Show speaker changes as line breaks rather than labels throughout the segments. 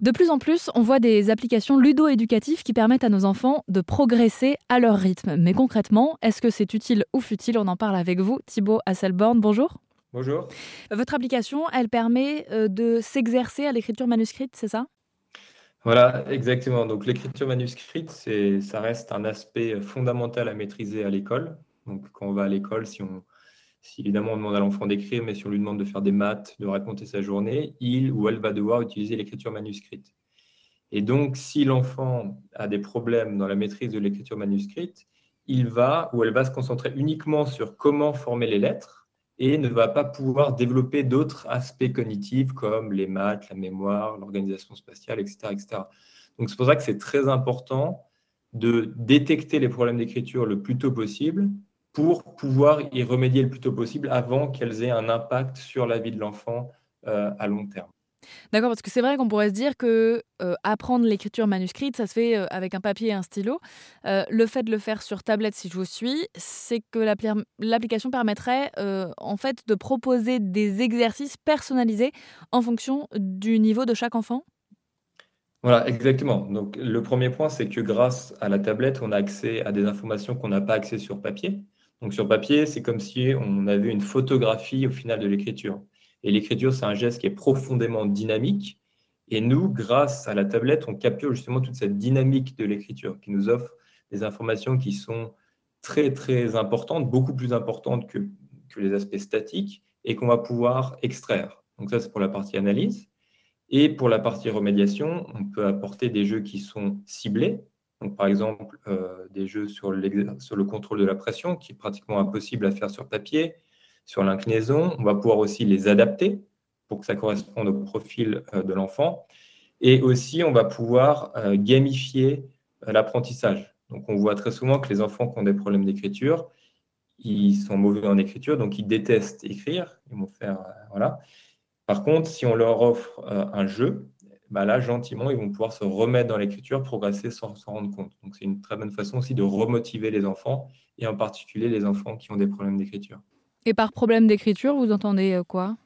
De plus en plus, on voit des applications ludo-éducatives qui permettent à nos enfants de progresser à leur rythme. Mais concrètement, est-ce que c'est utile ou futile? On en parle avec vous, Thibaut Hasselborn. Bonjour.
Bonjour.
Votre application, elle permet euh, de s'exercer à l'écriture manuscrite, c'est ça?
Voilà, exactement. Donc l'écriture manuscrite, ça reste un aspect fondamental à maîtriser à l'école. Donc quand on va à l'école, si on, si évidemment on demande à l'enfant d'écrire, mais si on lui demande de faire des maths, de raconter sa journée, il ou elle va devoir utiliser l'écriture manuscrite. Et donc, si l'enfant a des problèmes dans la maîtrise de l'écriture manuscrite, il va ou elle va se concentrer uniquement sur comment former les lettres et ne va pas pouvoir développer d'autres aspects cognitifs comme les maths, la mémoire, l'organisation spatiale, etc. etc. Donc, c'est pour ça que c'est très important de détecter les problèmes d'écriture le plus tôt possible pour pouvoir y remédier le plus tôt possible avant qu'elles aient un impact sur la vie de l'enfant euh, à long terme.
D'accord, parce que c'est vrai qu'on pourrait se dire que euh, apprendre l'écriture manuscrite, ça se fait euh, avec un papier et un stylo. le fait de le faire sur tablette, si je vous suis, c'est que l'application permettrait en fait de proposer des exercices personnalisés en fonction du niveau de chaque enfant?
Voilà, exactement. Donc le premier point, c'est que grâce à la tablette, on a accès à des informations qu'on n'a pas accès sur papier. Donc sur papier, c'est comme si on avait une photographie au final de l'écriture. Et l'écriture, c'est un geste qui est profondément dynamique. Et nous, grâce à la tablette, on capture justement toute cette dynamique de l'écriture qui nous offre des informations qui sont très, très importantes, beaucoup plus importantes que, que les aspects statiques et qu'on va pouvoir extraire. Donc ça, c'est pour la partie analyse. Et pour la partie remédiation, on peut apporter des jeux qui sont ciblés, donc, par exemple, euh, des jeux sur, le contrôle de la pression, qui est pratiquement impossible à faire sur papier, sur l'inclinaison. On va pouvoir aussi les adapter pour que ça corresponde au profil euh, de l'enfant. Et aussi, on va pouvoir euh, gamifier l'apprentissage. Donc, on voit très souvent que les enfants qui ont des problèmes d'écriture, ils sont mauvais en écriture, donc ils détestent écrire. Ils vont faire, voilà. Par contre, si on leur offre un jeu, bah là, gentiment, ils vont pouvoir se remettre dans l'écriture, progresser sans s'en rendre compte. Donc, c'est une très bonne façon aussi de remotiver les enfants, et en particulier les enfants qui ont des problèmes d'écriture.
Et par problème d'écriture, vous entendez euh, quoi?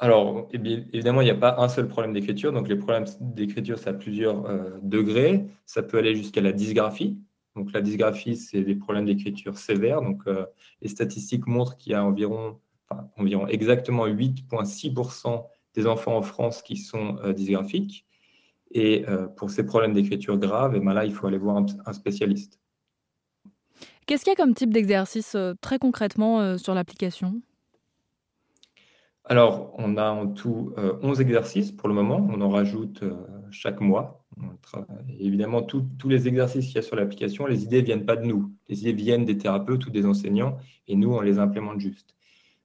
Alors, eh évidemment, il n'y a pas un seul problème d'écriture. Donc, les problèmes d'écriture, ça a plusieurs euh, degrés. Ça peut aller jusqu'à la dysgraphie. Donc, la dysgraphie, c'est des problèmes d'écriture sévères. Donc, euh, les statistiques montrent qu'il y a environ, enfin, environ exactement 8,6% des enfants en France qui sont euh, dysgraphiques. Et euh, pour ces problèmes d'écriture graves, et eh ben là, il faut aller voir un, spécialiste.
Qu'est-ce qu'il y a comme type d'exercice euh, très concrètement sur l'application?
Alors, on a en tout 11 exercices pour le moment. On en rajoute chaque mois. évidemment, tous les exercices qu'il y a sur l'application, les idées ne viennent pas de nous. Les idées viennent des thérapeutes ou des enseignants et nous, on les implémente juste.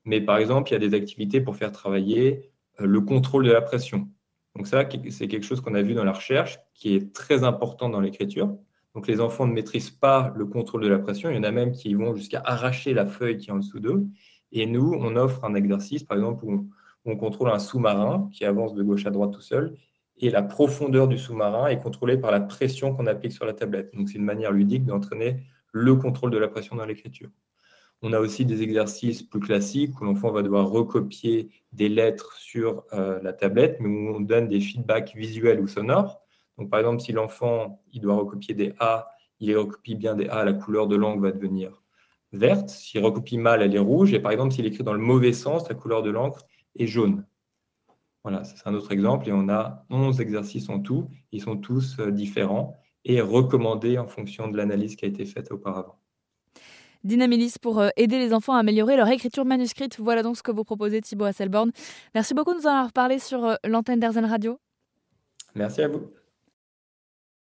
Mais par exemple, il y a des activités pour faire travailler le contrôle de la pression. Donc ça, c'est quelque chose qu'on a vu dans la recherche qui est très important dans l'écriture. Donc les enfants ne maîtrisent pas le contrôle de la pression. Il y en a même qui vont jusqu'à arracher la feuille qui est en dessous d'eux. Et nous, on offre un exercice, par exemple, où on, contrôle un sous-marin qui avance de gauche à droite tout seul. Et la profondeur du sous-marin est contrôlée par la pression qu'on applique sur la tablette. Donc c'est une manière ludique d'entraîner le contrôle de la pression dans l'écriture. On a aussi des exercices plus classiques où l'enfant va devoir recopier des lettres sur euh, la tablette, mais où on donne des feedbacks visuels ou sonores. Donc, par exemple, si l'enfant il doit recopier des A, il recopie bien des A, la couleur de l'encre va devenir verte. S'il recopie mal, elle est rouge. Et par exemple, s'il écrit dans le mauvais sens, la couleur de l'encre est jaune. Voilà, c'est un autre exemple. Et on a 11 exercices en tout. Ils sont tous euh, différents et recommandés en fonction de l'analyse qui a été faite auparavant.
Dynamilis pour euh, aider les enfants à améliorer leur écriture manuscrite. Voilà donc ce que vous proposez Thibaut Hasselborn. Merci beaucoup de nous en avoir parlé sur euh, l'antenne d'Airzen Radio.
Merci à vous.